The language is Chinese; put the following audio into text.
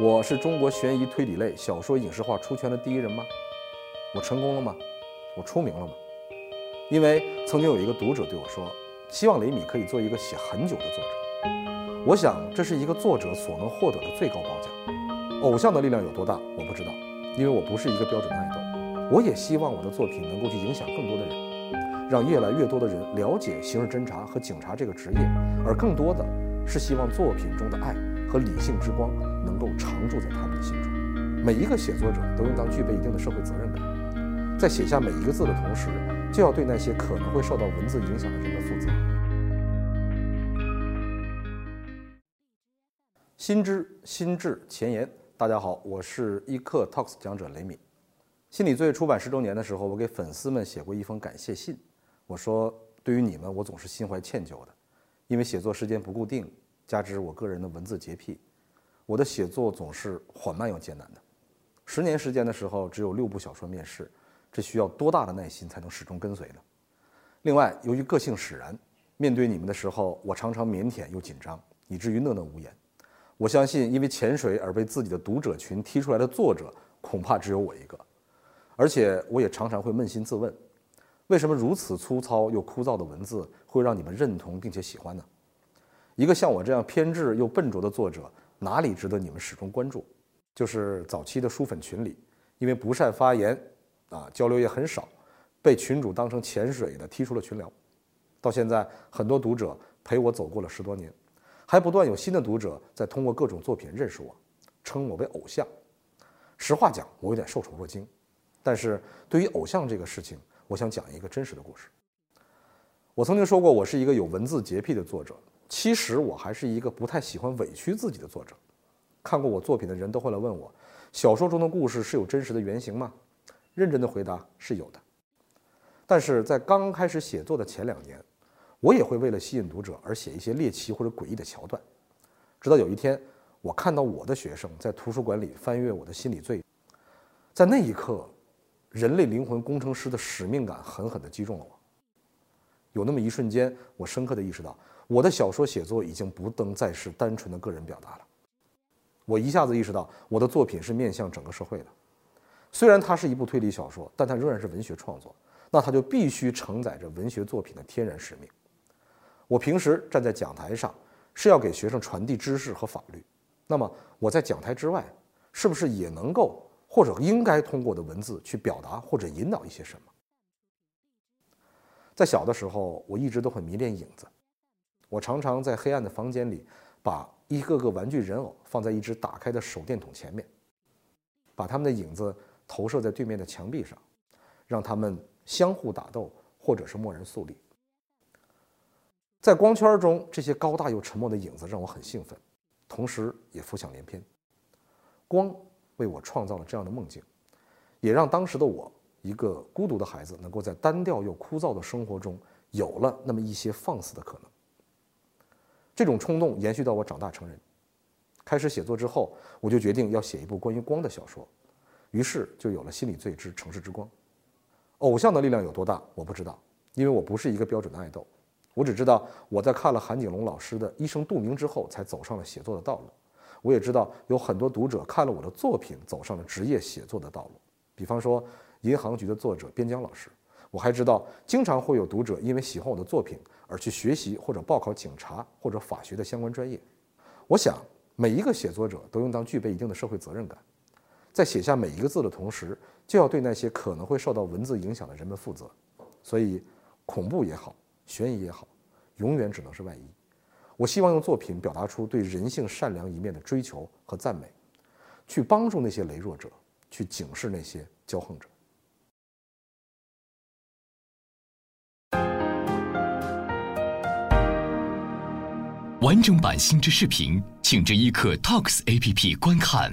我是中国悬疑推理类小说影视化出圈的第一人吗？我成功了吗？我出名了吗？因为曾经有一个读者对我说，希望雷米可以做一个写很久的作者。我想这是一个作者所能获得的最高褒奖。偶像的力量有多大，我不知道，因为我不是一个标准的爱豆。我也希望我的作品能够去影响更多的人，让越来越多的人了解刑事侦查和警察这个职业，而更多的是希望作品中的爱和理性之光。能够常驻在他们的心中。每一个写作者都应当具备一定的社会责任感，在写下每一个字的同时，就要对那些可能会受到文字影响的人们负责。心知心智前沿，大家好，我是一课 Talks 讲者雷米。心理罪出版十周年的时候，我给粉丝们写过一封感谢信。我说，对于你们，我总是心怀歉疚的，因为写作时间不固定，加之我个人的文字洁癖。我的写作总是缓慢又艰难的。十年时间的时候，只有六部小说面世，这需要多大的耐心才能始终跟随呢？另外，由于个性使然，面对你们的时候，我常常腼腆又紧张，以至于讷讷无言。我相信，因为潜水而被自己的读者群踢出来的作者，恐怕只有我一个。而且，我也常常会扪心自问：为什么如此粗糙又枯燥的文字会让你们认同并且喜欢呢？一个像我这样偏执又笨拙的作者。哪里值得你们始终关注？就是早期的书粉群里，因为不善发言，啊，交流也很少，被群主当成潜水的踢出了群聊。到现在，很多读者陪我走过了十多年，还不断有新的读者在通过各种作品认识我，称我为偶像。实话讲，我有点受宠若惊。但是对于偶像这个事情，我想讲一个真实的故事。我曾经说过，我是一个有文字洁癖的作者。其实我还是一个不太喜欢委屈自己的作者。看过我作品的人都会来问我：小说中的故事是有真实的原型吗？认真的回答是有的。但是在刚开始写作的前两年，我也会为了吸引读者而写一些猎奇或者诡异的桥段。直到有一天，我看到我的学生在图书馆里翻阅我的心理罪，在那一刻，人类灵魂工程师的使命感狠狠地击中了我。有那么一瞬间，我深刻地意识到。我的小说写作已经不能再是单纯的个人表达了。我一下子意识到，我的作品是面向整个社会的。虽然它是一部推理小说，但它仍然是文学创作，那它就必须承载着文学作品的天然使命。我平时站在讲台上，是要给学生传递知识和法律。那么我在讲台之外，是不是也能够或者应该通过我的文字去表达或者引导一些什么？在小的时候，我一直都很迷恋影子。我常常在黑暗的房间里，把一个个玩具人偶放在一只打开的手电筒前面，把他们的影子投射在对面的墙壁上，让他们相互打斗，或者是默然肃立。在光圈中，这些高大又沉默的影子让我很兴奋，同时也浮想联翩。光为我创造了这样的梦境，也让当时的我，一个孤独的孩子，能够在单调又枯燥的生活中有了那么一些放肆的可能。这种冲动延续到我长大成人，开始写作之后，我就决定要写一部关于光的小说，于是就有了《心理罪之城市之光》。偶像的力量有多大，我不知道，因为我不是一个标准的爱豆。我只知道我在看了韩景龙老师的《一生度明》之后，才走上了写作的道路。我也知道有很多读者看了我的作品，走上了职业写作的道路。比方说，《银行局》的作者边疆老师。我还知道，经常会有读者因为喜欢我的作品而去学习或者报考警察或者法学的相关专业。我想，每一个写作者都应当具备一定的社会责任感，在写下每一个字的同时，就要对那些可能会受到文字影响的人们负责。所以，恐怖也好，悬疑也好，永远只能是外衣。我希望用作品表达出对人性善良一面的追求和赞美，去帮助那些羸弱者，去警示那些骄横者。完整版新知视频，请至一刻 Talks APP 观看。